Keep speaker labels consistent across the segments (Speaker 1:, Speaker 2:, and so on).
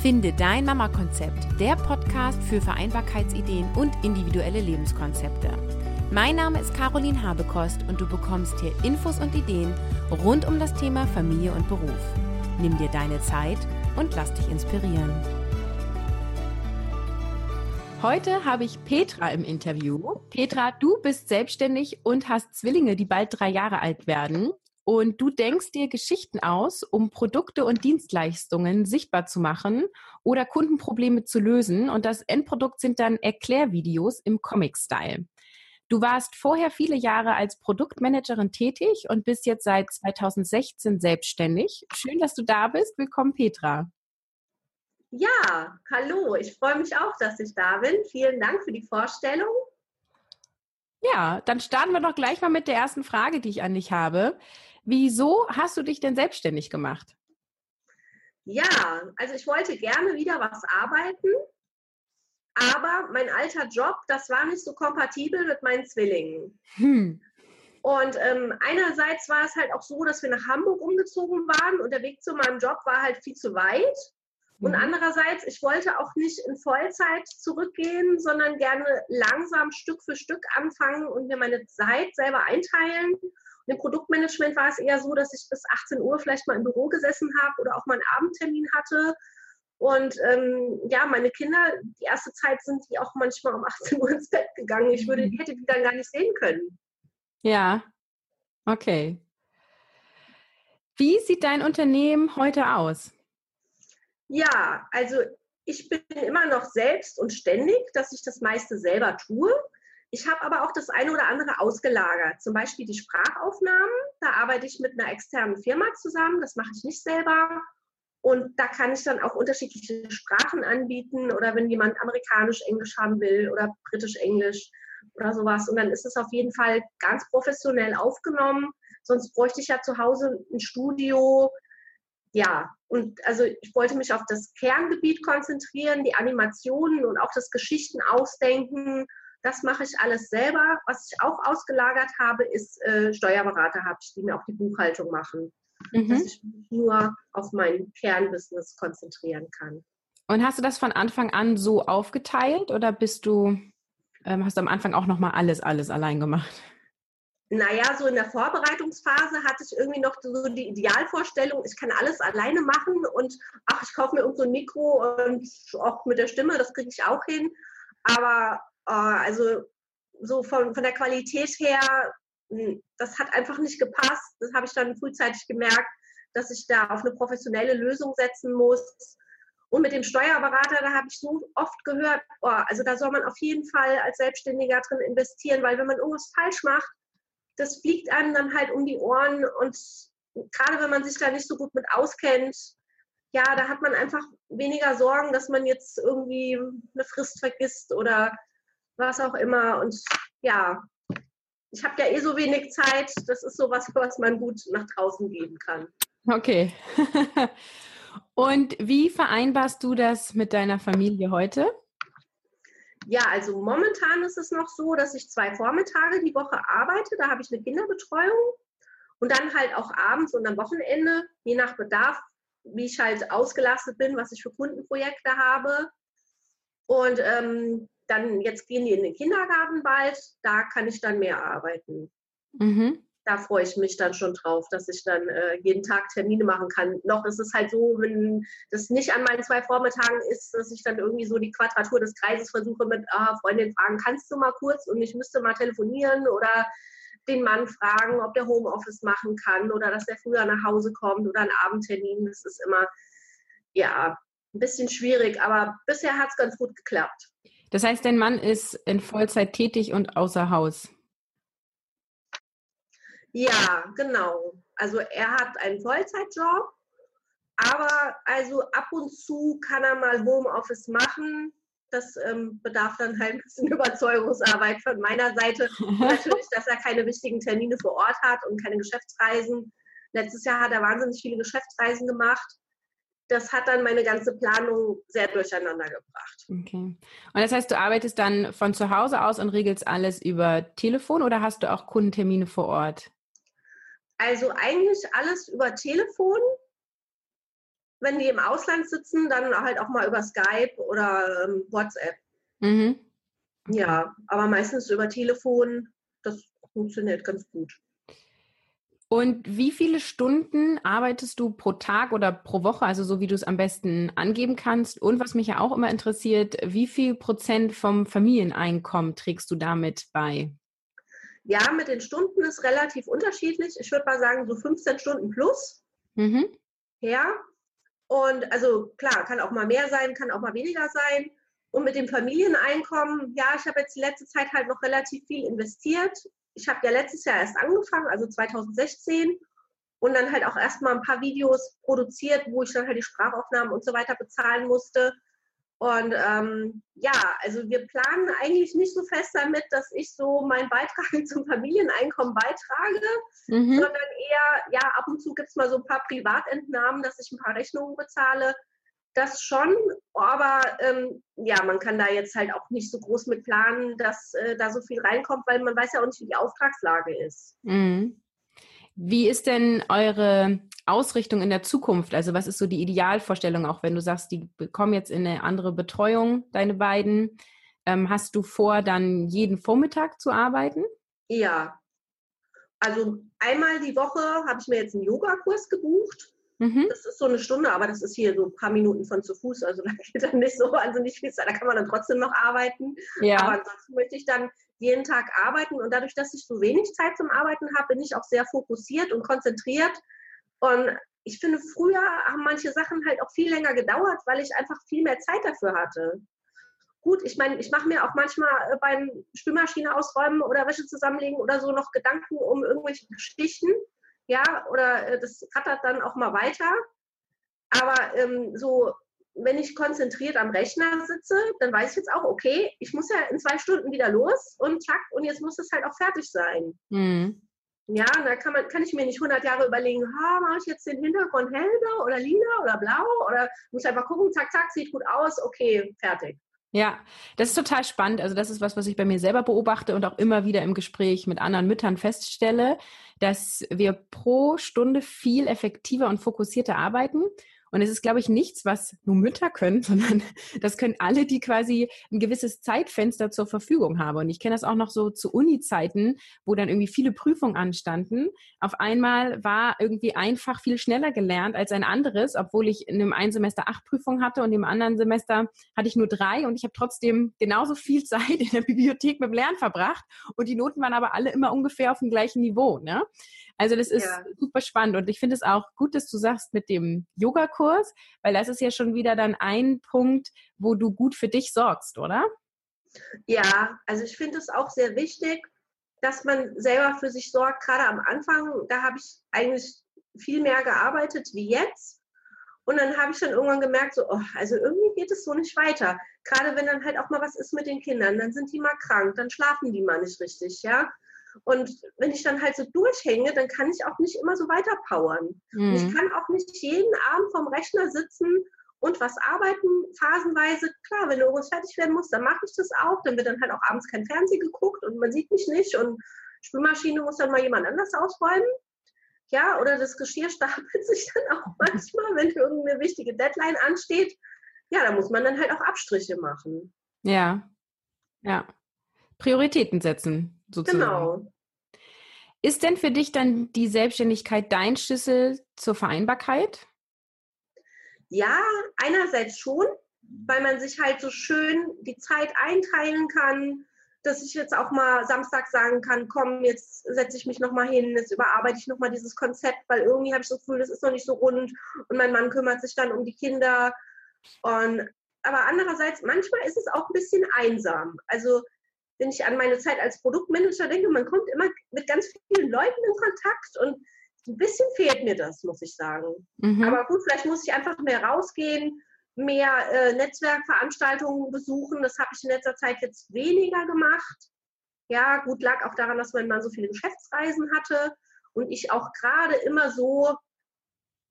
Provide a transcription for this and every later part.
Speaker 1: Finde dein Mama-Konzept, der Podcast für Vereinbarkeitsideen und individuelle Lebenskonzepte. Mein Name ist Caroline Habekost und du bekommst hier Infos und Ideen rund um das Thema Familie und Beruf. Nimm dir deine Zeit und lass dich inspirieren. Heute habe ich Petra im Interview. Petra, du bist selbstständig und hast Zwillinge, die bald drei Jahre alt werden und du denkst dir Geschichten aus, um Produkte und Dienstleistungen sichtbar zu machen oder Kundenprobleme zu lösen. Und das Endprodukt sind dann Erklärvideos im Comic-Style. Du warst vorher viele Jahre als Produktmanagerin tätig und bist jetzt seit 2016 selbstständig. Schön, dass du da bist. Willkommen, Petra.
Speaker 2: Ja, hallo. Ich freue mich auch, dass ich da bin. Vielen Dank für die Vorstellung.
Speaker 1: Ja, dann starten wir doch gleich mal mit der ersten Frage, die ich an dich habe. Wieso hast du dich denn selbstständig gemacht?
Speaker 2: Ja, also ich wollte gerne wieder was arbeiten, aber mein alter Job, das war nicht so kompatibel mit meinen Zwillingen. Hm. Und ähm, einerseits war es halt auch so, dass wir nach Hamburg umgezogen waren und der Weg zu meinem Job war halt viel zu weit. Und mhm. andererseits, ich wollte auch nicht in Vollzeit zurückgehen, sondern gerne langsam Stück für Stück anfangen und mir meine Zeit selber einteilen im Produktmanagement war es eher so, dass ich bis 18 Uhr vielleicht mal im Büro gesessen habe oder auch mal einen Abendtermin hatte. Und ähm, ja, meine Kinder, die erste Zeit sind die auch manchmal um 18 Uhr ins Bett gegangen. Ich würde, hätte die dann gar nicht sehen können.
Speaker 1: Ja, okay. Wie sieht dein Unternehmen heute aus?
Speaker 2: Ja, also ich bin immer noch selbst und ständig, dass ich das meiste selber tue. Ich habe aber auch das eine oder andere ausgelagert. Zum Beispiel die Sprachaufnahmen. Da arbeite ich mit einer externen Firma zusammen. Das mache ich nicht selber. Und da kann ich dann auch unterschiedliche Sprachen anbieten oder wenn jemand amerikanisch Englisch haben will oder britisch Englisch oder sowas. Und dann ist es auf jeden Fall ganz professionell aufgenommen. Sonst bräuchte ich ja zu Hause ein Studio. Ja, und also ich wollte mich auf das Kerngebiet konzentrieren, die Animationen und auch das Geschichten ausdenken das mache ich alles selber. Was ich auch ausgelagert habe, ist äh, Steuerberater habe ich, die mir auch die Buchhaltung machen. Mhm. Dass ich mich nur auf mein Kernbusiness konzentrieren kann.
Speaker 1: Und hast du das von Anfang an so aufgeteilt oder bist du, ähm, hast du am Anfang auch nochmal alles, alles allein gemacht?
Speaker 2: Naja, so in der Vorbereitungsphase hatte ich irgendwie noch so die Idealvorstellung, ich kann alles alleine machen und ach, ich kaufe mir irgend so ein Mikro und auch mit der Stimme, das kriege ich auch hin. Aber also so von, von der Qualität her, hm, das hat einfach nicht gepasst. Das habe ich dann frühzeitig gemerkt, dass ich da auf eine professionelle Lösung setzen muss. Und mit dem Steuerberater, da habe ich so oft gehört, oh, also da soll man auf jeden Fall als Selbstständiger drin investieren, weil wenn man irgendwas falsch macht, das fliegt einem dann halt um die Ohren und gerade wenn man sich da nicht so gut mit auskennt, ja, da hat man einfach weniger Sorgen, dass man jetzt irgendwie eine Frist vergisst oder was auch immer. Und ja, ich habe ja eh so wenig Zeit. Das ist sowas, was man gut nach draußen geben kann.
Speaker 1: Okay. Und wie vereinbarst du das mit deiner Familie heute?
Speaker 2: Ja, also momentan ist es noch so, dass ich zwei Vormittage die Woche arbeite. Da habe ich eine Kinderbetreuung und dann halt auch abends und am Wochenende, je nach Bedarf, wie ich halt ausgelastet bin, was ich für Kundenprojekte habe. Und ähm, dann jetzt gehen die in den Kindergarten bald, da kann ich dann mehr arbeiten. Mhm. Da freue ich mich dann schon drauf, dass ich dann äh, jeden Tag Termine machen kann. Noch ist es halt so, wenn das nicht an meinen zwei Vormittagen ist, dass ich dann irgendwie so die Quadratur des Kreises versuche mit ah, Freundin fragen, kannst du mal kurz und ich müsste mal telefonieren oder den Mann fragen, ob der Homeoffice machen kann oder dass er früher nach Hause kommt oder einen Abendtermin. Das ist immer, ja, ein bisschen schwierig, aber bisher hat es ganz gut geklappt.
Speaker 1: Das heißt, dein Mann ist in Vollzeit tätig und außer Haus.
Speaker 2: Ja, genau. Also er hat einen Vollzeitjob, aber also ab und zu kann er mal Homeoffice machen. Das ähm, bedarf dann halt ein bisschen Überzeugungsarbeit von meiner Seite. Natürlich, dass er keine wichtigen Termine vor Ort hat und keine Geschäftsreisen. Letztes Jahr hat er wahnsinnig viele Geschäftsreisen gemacht das hat dann meine ganze Planung sehr durcheinander gebracht.
Speaker 1: Okay. Und das heißt, du arbeitest dann von zu Hause aus und regelst alles über Telefon oder hast du auch Kundentermine vor Ort?
Speaker 2: Also eigentlich alles über Telefon. wenn die im Ausland sitzen, dann halt auch mal über Skype oder ähm, WhatsApp. Mhm. Ja, aber meistens über Telefon. Das funktioniert ganz gut.
Speaker 1: Und wie viele Stunden arbeitest du pro Tag oder pro Woche, also so wie du es am besten angeben kannst? Und was mich ja auch immer interessiert, wie viel Prozent vom Familieneinkommen trägst du damit bei?
Speaker 2: Ja, mit den Stunden ist relativ unterschiedlich. Ich würde mal sagen, so 15 Stunden plus. Mhm. Ja. Und also klar, kann auch mal mehr sein, kann auch mal weniger sein. Und mit dem Familieneinkommen, ja, ich habe jetzt die letzte Zeit halt noch relativ viel investiert ich habe ja letztes Jahr erst angefangen, also 2016, und dann halt auch erstmal ein paar Videos produziert, wo ich dann halt die Sprachaufnahmen und so weiter bezahlen musste. Und ähm, ja, also wir planen eigentlich nicht so fest damit, dass ich so meinen Beitrag zum Familieneinkommen beitrage, mhm. sondern eher, ja, ab und zu gibt es mal so ein paar Privatentnahmen, dass ich ein paar Rechnungen bezahle das schon, aber ähm, ja, man kann da jetzt halt auch nicht so groß mit planen, dass äh, da so viel reinkommt, weil man weiß ja auch nicht, wie die Auftragslage ist. Mhm.
Speaker 1: Wie ist denn eure Ausrichtung in der Zukunft? Also was ist so die Idealvorstellung, auch wenn du sagst, die bekommen jetzt in eine andere Betreuung, deine beiden? Ähm, hast du vor, dann jeden Vormittag zu arbeiten?
Speaker 2: Ja. Also einmal die Woche habe ich mir jetzt einen Yogakurs gebucht Mhm. Das ist so eine Stunde, aber das ist hier so ein paar Minuten von zu Fuß. Also da geht dann nicht so wahnsinnig viel Zeit. Da kann man dann trotzdem noch arbeiten. Ja. Aber ansonsten möchte ich dann jeden Tag arbeiten. Und dadurch, dass ich so wenig Zeit zum Arbeiten habe, bin ich auch sehr fokussiert und konzentriert. Und ich finde, früher haben manche Sachen halt auch viel länger gedauert, weil ich einfach viel mehr Zeit dafür hatte. Gut, ich meine, ich mache mir auch manchmal äh, beim Spülmaschine ausräumen oder Wäsche zusammenlegen oder so noch Gedanken um irgendwelche Geschichten ja, oder äh, das rattert dann auch mal weiter. Aber ähm, so, wenn ich konzentriert am Rechner sitze, dann weiß ich jetzt auch, okay, ich muss ja in zwei Stunden wieder los und zack, und jetzt muss es halt auch fertig sein. Mhm. Ja, da kann, man, kann ich mir nicht 100 Jahre überlegen, ha, mache ich jetzt den Hintergrund hellblau oder lila oder blau oder muss einfach gucken, zack, zack, sieht gut aus, okay, fertig.
Speaker 1: Ja, das ist total spannend. Also das ist was, was ich bei mir selber beobachte und auch immer wieder im Gespräch mit anderen Müttern feststelle, dass wir pro Stunde viel effektiver und fokussierter arbeiten und es ist, glaube ich, nichts, was nur Mütter können, sondern das können alle, die quasi ein gewisses Zeitfenster zur Verfügung haben. Und ich kenne das auch noch so zu Uni-Zeiten, wo dann irgendwie viele Prüfungen anstanden. Auf einmal war irgendwie einfach viel schneller gelernt als ein anderes, obwohl ich in dem einen Semester acht Prüfungen hatte und im anderen Semester hatte ich nur drei und ich habe trotzdem genauso viel Zeit in der Bibliothek mit dem Lernen verbracht und die Noten waren aber alle immer ungefähr auf dem gleichen Niveau. Ne? Also das ist ja. super spannend und ich finde es auch gut, dass du sagst mit dem Yogakurs, weil das ist ja schon wieder dann ein Punkt, wo du gut für dich sorgst, oder?
Speaker 2: Ja, also ich finde es auch sehr wichtig, dass man selber für sich sorgt. Gerade am Anfang, da habe ich eigentlich viel mehr gearbeitet wie jetzt. Und dann habe ich dann irgendwann gemerkt, so, oh, also irgendwie geht es so nicht weiter. Gerade wenn dann halt auch mal was ist mit den Kindern, dann sind die mal krank, dann schlafen die mal nicht richtig, ja. Und wenn ich dann halt so durchhänge, dann kann ich auch nicht immer so weiter powern. Mhm. ich kann auch nicht jeden Abend vom Rechner sitzen und was arbeiten, phasenweise. Klar, wenn irgendwas fertig werden muss, dann mache ich das auch. Dann wird dann halt auch abends kein Fernsehen geguckt und man sieht mich nicht und Spülmaschine muss dann mal jemand anders ausräumen. Ja, oder das Geschirr stapelt sich dann auch manchmal, wenn irgendeine wichtige Deadline ansteht. Ja, da muss man dann halt auch Abstriche machen.
Speaker 1: Ja, ja. Prioritäten setzen sozusagen. Genau. Ist denn für dich dann die Selbstständigkeit dein Schlüssel zur Vereinbarkeit?
Speaker 2: Ja, einerseits schon, weil man sich halt so schön die Zeit einteilen kann, dass ich jetzt auch mal Samstag sagen kann, komm, jetzt setze ich mich nochmal hin, jetzt überarbeite ich nochmal dieses Konzept, weil irgendwie habe ich das Gefühl, das ist noch nicht so rund und mein Mann kümmert sich dann um die Kinder. Und, aber andererseits, manchmal ist es auch ein bisschen einsam. Also wenn ich an meine Zeit als Produktmanager denke, man kommt immer mit ganz vielen Leuten in Kontakt und ein bisschen fehlt mir das, muss ich sagen. Mhm. Aber gut, vielleicht muss ich einfach mehr rausgehen, mehr äh, Netzwerkveranstaltungen besuchen. Das habe ich in letzter Zeit jetzt weniger gemacht. Ja, gut, lag auch daran, dass mein Mann so viele Geschäftsreisen hatte und ich auch gerade immer so,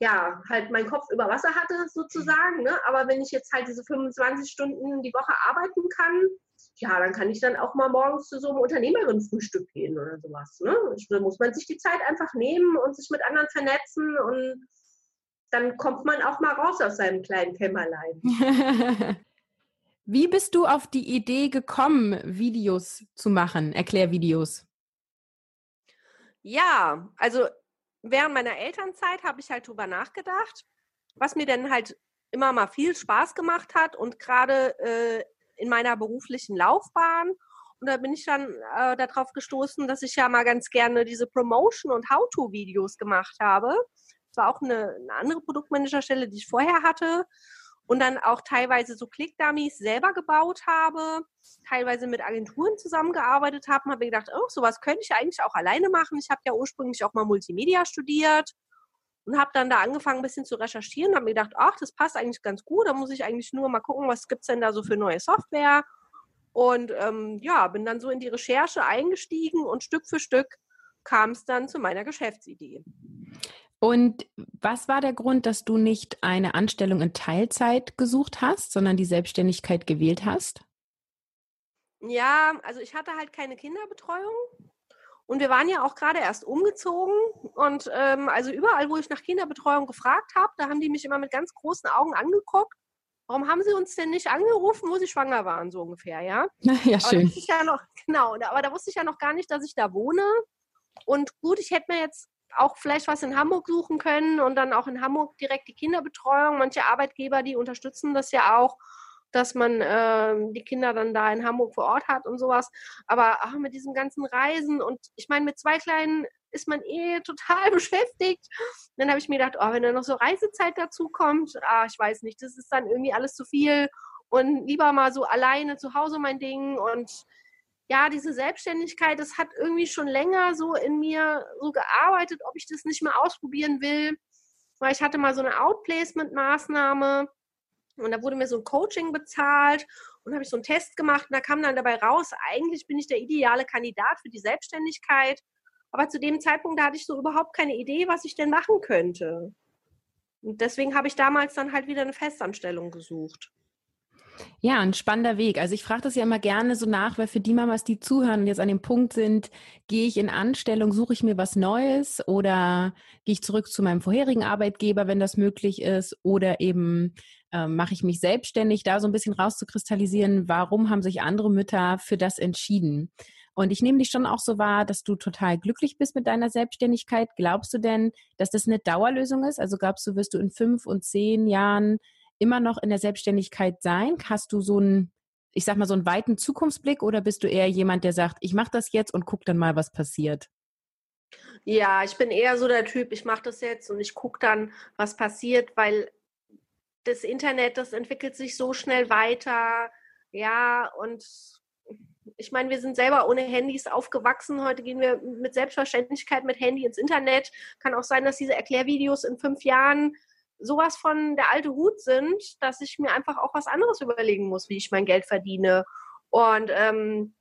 Speaker 2: ja, halt meinen Kopf über Wasser hatte sozusagen. Ne? Aber wenn ich jetzt halt diese 25 Stunden die Woche arbeiten kann, ja, dann kann ich dann auch mal morgens zu so einem Unternehmerinnenfrühstück gehen oder sowas. Ne? Da muss man sich die Zeit einfach nehmen und sich mit anderen vernetzen und
Speaker 3: dann kommt man auch mal raus aus seinem kleinen Kämmerlein.
Speaker 1: Wie bist du auf die Idee gekommen, Videos zu machen, Erklärvideos?
Speaker 2: Ja, also während meiner Elternzeit habe ich halt drüber nachgedacht, was mir denn halt immer mal viel Spaß gemacht hat und gerade äh, in meiner beruflichen Laufbahn. Und da bin ich dann äh, darauf gestoßen, dass ich ja mal ganz gerne diese Promotion- und How-To-Videos gemacht habe. Das war auch eine, eine andere Produktmanagerstelle, die ich vorher hatte und dann auch teilweise so Click-Dummies selber gebaut habe, teilweise mit Agenturen zusammengearbeitet habe, habe ich gedacht, oh, sowas könnte ich eigentlich auch alleine machen. Ich habe ja ursprünglich auch mal Multimedia studiert und habe dann da angefangen, ein bisschen zu recherchieren, habe mir gedacht, ach, das passt eigentlich ganz gut, da muss ich eigentlich nur mal gucken, was gibt's denn da so für neue Software. Und ähm, ja, bin dann so in die Recherche eingestiegen und Stück für Stück kam es dann zu meiner Geschäftsidee.
Speaker 1: Und was war der Grund, dass du nicht eine Anstellung in Teilzeit gesucht hast, sondern die Selbstständigkeit gewählt hast?
Speaker 2: Ja, also ich hatte halt keine Kinderbetreuung und wir waren ja auch gerade erst umgezogen und ähm, also überall, wo ich nach Kinderbetreuung gefragt habe, da haben die mich immer mit ganz großen Augen angeguckt. Warum haben sie uns denn nicht angerufen, wo sie schwanger waren, so ungefähr, ja?
Speaker 1: Ja, schön.
Speaker 2: Ja noch, genau, aber da wusste ich ja noch gar nicht, dass ich da wohne. Und gut, ich hätte mir jetzt auch vielleicht was in Hamburg suchen können und dann auch in Hamburg direkt die Kinderbetreuung. Manche Arbeitgeber, die unterstützen das ja auch, dass man äh, die Kinder dann da in Hamburg vor Ort hat und sowas. Aber ach, mit diesem ganzen Reisen und ich meine, mit zwei Kleinen ist man eh total beschäftigt. Dann habe ich mir gedacht, oh, wenn da noch so Reisezeit dazu kommt, ah, ich weiß nicht, das ist dann irgendwie alles zu viel und lieber mal so alleine zu Hause mein Ding und ja, diese Selbstständigkeit, das hat irgendwie schon länger so in mir so gearbeitet, ob ich das nicht mal ausprobieren will. Weil ich hatte mal so eine Outplacement-Maßnahme und da wurde mir so ein Coaching bezahlt und habe ich so einen Test gemacht und da kam dann dabei raus, eigentlich bin ich der ideale Kandidat für die Selbstständigkeit. Aber zu dem Zeitpunkt, da hatte ich so überhaupt keine Idee, was ich denn machen könnte. Und deswegen habe ich damals dann halt wieder eine Festanstellung gesucht.
Speaker 1: Ja, ein spannender Weg. Also ich frage das ja immer gerne so nach, weil für die Mamas, die zuhören und jetzt an dem Punkt sind, gehe ich in Anstellung, suche ich mir was Neues oder gehe ich zurück zu meinem vorherigen Arbeitgeber, wenn das möglich ist, oder eben äh, mache ich mich selbstständig, da so ein bisschen rauszukristallisieren, warum haben sich andere Mütter für das entschieden. Und ich nehme dich schon auch so wahr, dass du total glücklich bist mit deiner Selbstständigkeit. Glaubst du denn, dass das eine Dauerlösung ist? Also glaubst du, wirst du in fünf und zehn Jahren immer noch in der Selbstständigkeit sein? Hast du so einen, ich sag mal, so einen weiten Zukunftsblick oder bist du eher jemand, der sagt, ich mache das jetzt und guck dann mal, was passiert?
Speaker 2: Ja, ich bin eher so der Typ, ich mache das jetzt und ich gucke dann, was passiert, weil das Internet, das entwickelt sich so schnell weiter. Ja, und ich meine, wir sind selber ohne Handys aufgewachsen. Heute gehen wir mit Selbstverständlichkeit mit Handy ins Internet. Kann auch sein, dass diese Erklärvideos in fünf Jahren sowas von der alte Hut sind, dass ich mir einfach auch was anderes überlegen muss, wie ich mein Geld verdiene. Und ähm,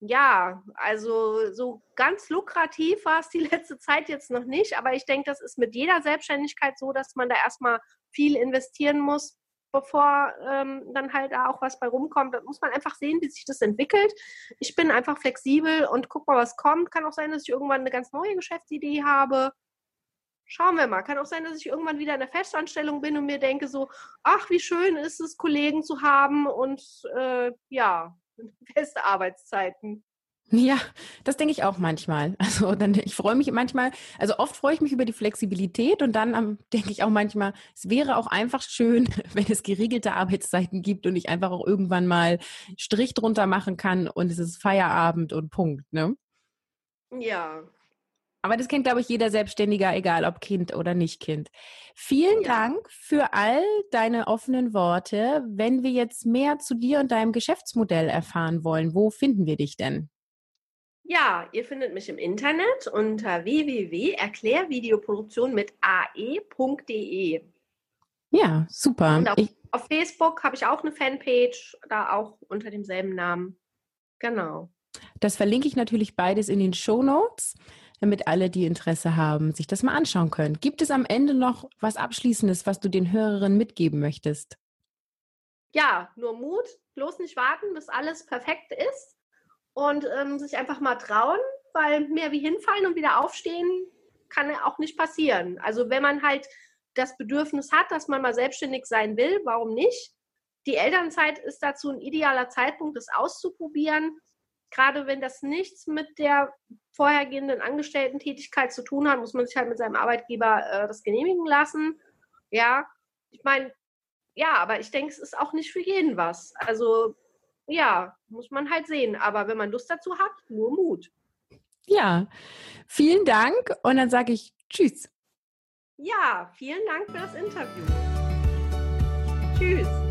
Speaker 2: ja, also so ganz lukrativ war es die letzte Zeit jetzt noch nicht, aber ich denke, das ist mit jeder Selbstständigkeit so, dass man da erstmal viel investieren muss, bevor ähm, dann halt da auch was bei rumkommt. Da muss man einfach sehen, wie sich das entwickelt. Ich bin einfach flexibel und guck mal, was kommt. Kann auch sein, dass ich irgendwann eine ganz neue Geschäftsidee habe schauen wir mal. Kann auch sein, dass ich irgendwann wieder in der Festanstellung bin und mir denke so, ach, wie schön ist es, Kollegen zu haben und äh, ja, feste Arbeitszeiten.
Speaker 1: Ja, das denke ich auch manchmal. Also dann, ich freue mich manchmal, also oft freue ich mich über die Flexibilität und dann um, denke ich auch manchmal, es wäre auch einfach schön, wenn es geregelte Arbeitszeiten gibt und ich einfach auch irgendwann mal Strich drunter machen kann und es ist Feierabend und Punkt, ne?
Speaker 2: Ja,
Speaker 1: aber das kennt, glaube ich, jeder Selbstständiger, egal ob Kind oder nicht Kind. Vielen ja. Dank für all deine offenen Worte. Wenn wir jetzt mehr zu dir und deinem Geschäftsmodell erfahren wollen, wo finden wir dich denn?
Speaker 2: Ja, ihr findet mich im Internet unter www.erklärvideoproduktion mit ae.de.
Speaker 1: Ja, super.
Speaker 2: Und auf, auf Facebook habe ich auch eine Fanpage, da auch unter demselben Namen. Genau.
Speaker 1: Das verlinke ich natürlich beides in den Show Notes damit alle, die Interesse haben, sich das mal anschauen können. Gibt es am Ende noch was Abschließendes, was du den Hörerinnen mitgeben möchtest?
Speaker 2: Ja, nur Mut, bloß nicht warten, bis alles perfekt ist und ähm, sich einfach mal trauen, weil mehr wie hinfallen und wieder aufstehen kann auch nicht passieren. Also wenn man halt das Bedürfnis hat, dass man mal selbstständig sein will, warum nicht? Die Elternzeit ist dazu ein idealer Zeitpunkt, das auszuprobieren. Gerade wenn das nichts mit der vorhergehenden Angestellten-Tätigkeit zu tun hat, muss man sich halt mit seinem Arbeitgeber äh, das genehmigen lassen. Ja, ich meine, ja, aber ich denke, es ist auch nicht für jeden was. Also ja, muss man halt sehen. Aber wenn man Lust dazu hat, nur Mut.
Speaker 4: Ja, vielen Dank und dann sage ich Tschüss.
Speaker 2: Ja, vielen Dank für das Interview. Tschüss.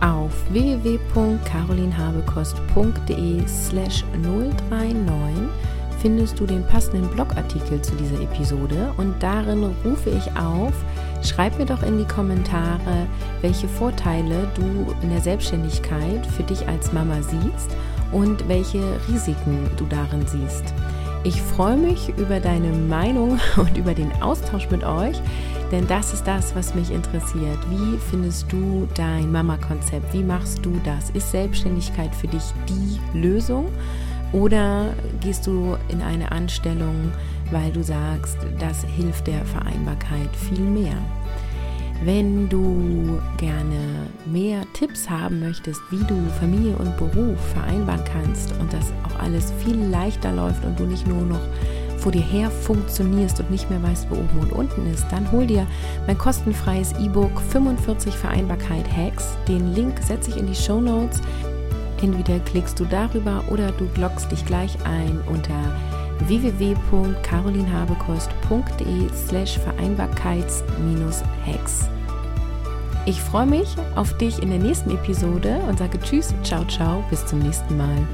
Speaker 4: Auf www.carolinhabekost.de slash 039 findest du den passenden Blogartikel zu dieser Episode und darin rufe ich auf, schreib mir doch in die Kommentare, welche Vorteile du in der Selbstständigkeit für dich als Mama siehst und welche Risiken du darin siehst. Ich freue mich über deine Meinung und über den Austausch mit euch, denn das ist das, was mich interessiert. Wie findest du dein Mama-Konzept? Wie machst du das? Ist Selbstständigkeit für dich die Lösung? Oder gehst du in eine Anstellung, weil du sagst, das hilft der Vereinbarkeit viel mehr? Wenn du gerne mehr Tipps haben möchtest, wie du Familie und Beruf vereinbaren kannst und das auch alles viel leichter läuft und du nicht nur noch vor dir her funktionierst und nicht mehr weißt, wo oben und unten ist, dann hol dir mein kostenfreies E-Book 45 Vereinbarkeit Hacks. Den Link setze ich in die Show Notes. Entweder klickst du darüber oder du bloggst dich gleich ein unter www.carolinhabekost.de slash Vereinbarkeits-Hacks. Ich freue mich auf dich in der nächsten Episode und sage Tschüss, ciao, ciao, bis zum nächsten Mal.